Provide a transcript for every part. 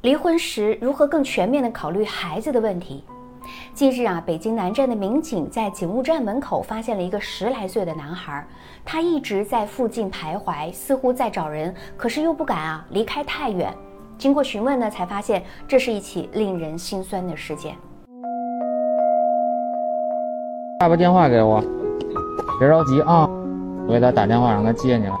离婚时如何更全面的考虑孩子的问题？近日啊，北京南站的民警在警务站门口发现了一个十来岁的男孩，他一直在附近徘徊，似乎在找人，可是又不敢啊离开太远。经过询问呢，才发现这是一起令人心酸的事件。爸爸电话给我，别着急啊，我给他打电话让他接你来。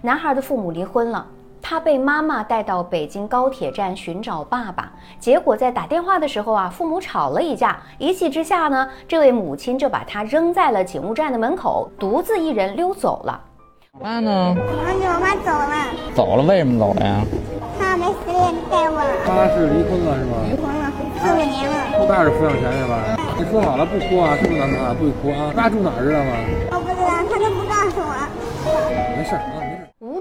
男孩的父母离婚了。他被妈妈带到北京高铁站寻找爸爸，结果在打电话的时候啊，父母吵了一架，一气之下呢，这位母亲就把他扔在了警务站的门口，独自一人溜走了。妈呢？我跟我妈走了。走了？为什么走了呀？他没时间带我。他是离婚了是吗？离婚了，四五年了。不带着抚养权是吧？你说好了不哭啊，是不是男孩？不许哭啊。他住哪儿知道吗？我不知道，他都不告诉我。没事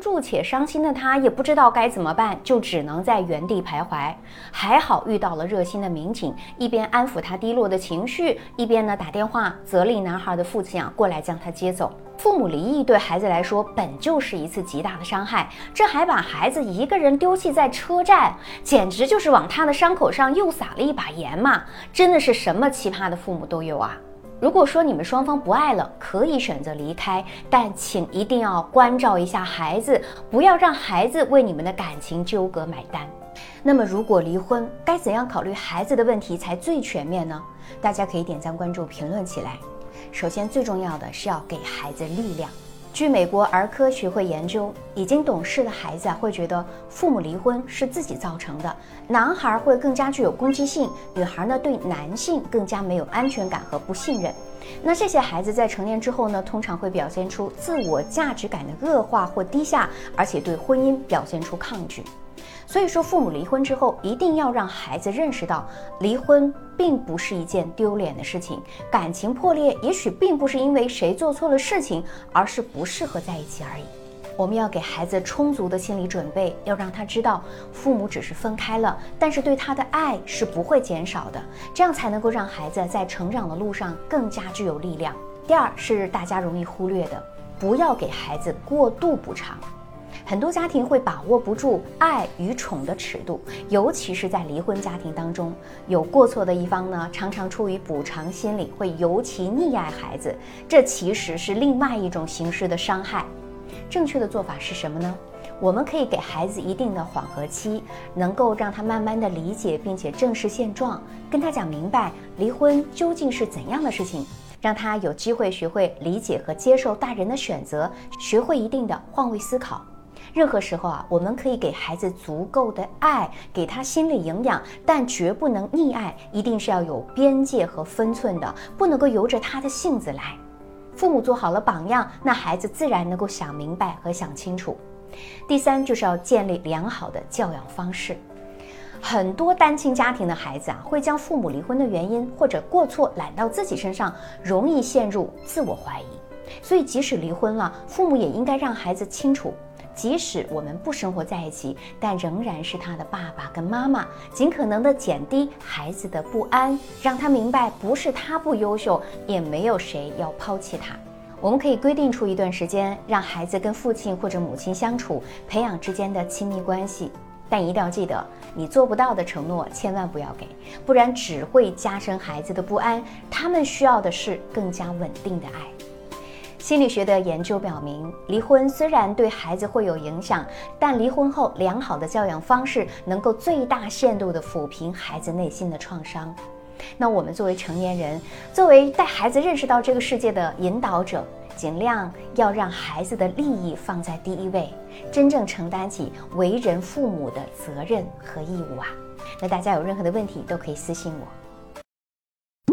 住。且伤心的他也不知道该怎么办，就只能在原地徘徊。还好遇到了热心的民警，一边安抚他低落的情绪，一边呢打电话责令男孩的父亲啊过来将他接走。父母离异对孩子来说本就是一次极大的伤害，这还把孩子一个人丢弃在车站，简直就是往他的伤口上又撒了一把盐嘛！真的是什么奇葩的父母都有啊！如果说你们双方不爱了，可以选择离开，但请一定要关照一下孩子，不要让孩子为你们的感情纠葛买单。那么，如果离婚，该怎样考虑孩子的问题才最全面呢？大家可以点赞、关注、评论起来。首先，最重要的是要给孩子力量。据美国儿科学会研究，已经懂事的孩子啊，会觉得父母离婚是自己造成的。男孩会更加具有攻击性，女孩呢对男性更加没有安全感和不信任。那这些孩子在成年之后呢，通常会表现出自我价值感的恶化或低下，而且对婚姻表现出抗拒。所以说，父母离婚之后，一定要让孩子认识到，离婚并不是一件丢脸的事情。感情破裂，也许并不是因为谁做错了事情，而是不适合在一起而已。我们要给孩子充足的心理准备，要让他知道，父母只是分开了，但是对他的爱是不会减少的。这样才能够让孩子在成长的路上更加具有力量。第二是大家容易忽略的，不要给孩子过度补偿。很多家庭会把握不住爱与宠的尺度，尤其是在离婚家庭当中，有过错的一方呢，常常出于补偿心理，会尤其溺爱孩子，这其实是另外一种形式的伤害。正确的做法是什么呢？我们可以给孩子一定的缓和期，能够让他慢慢的理解并且正视现状，跟他讲明白离婚究竟是怎样的事情，让他有机会学会理解和接受大人的选择，学会一定的换位思考。任何时候啊，我们可以给孩子足够的爱，给他心理营养，但绝不能溺爱，一定是要有边界和分寸的，不能够由着他的性子来。父母做好了榜样，那孩子自然能够想明白和想清楚。第三，就是要建立良好的教养方式。很多单亲家庭的孩子啊，会将父母离婚的原因或者过错揽到自己身上，容易陷入自我怀疑。所以，即使离婚了，父母也应该让孩子清楚。即使我们不生活在一起，但仍然是他的爸爸跟妈妈。尽可能的减低孩子的不安，让他明白不是他不优秀，也没有谁要抛弃他。我们可以规定出一段时间，让孩子跟父亲或者母亲相处，培养之间的亲密关系。但一定要记得，你做不到的承诺千万不要给，不然只会加深孩子的不安。他们需要的是更加稳定的爱。心理学的研究表明，离婚虽然对孩子会有影响，但离婚后良好的教养方式能够最大限度地抚平孩子内心的创伤。那我们作为成年人，作为带孩子认识到这个世界的引导者，尽量要让孩子的利益放在第一位，真正承担起为人父母的责任和义务啊！那大家有任何的问题都可以私信我。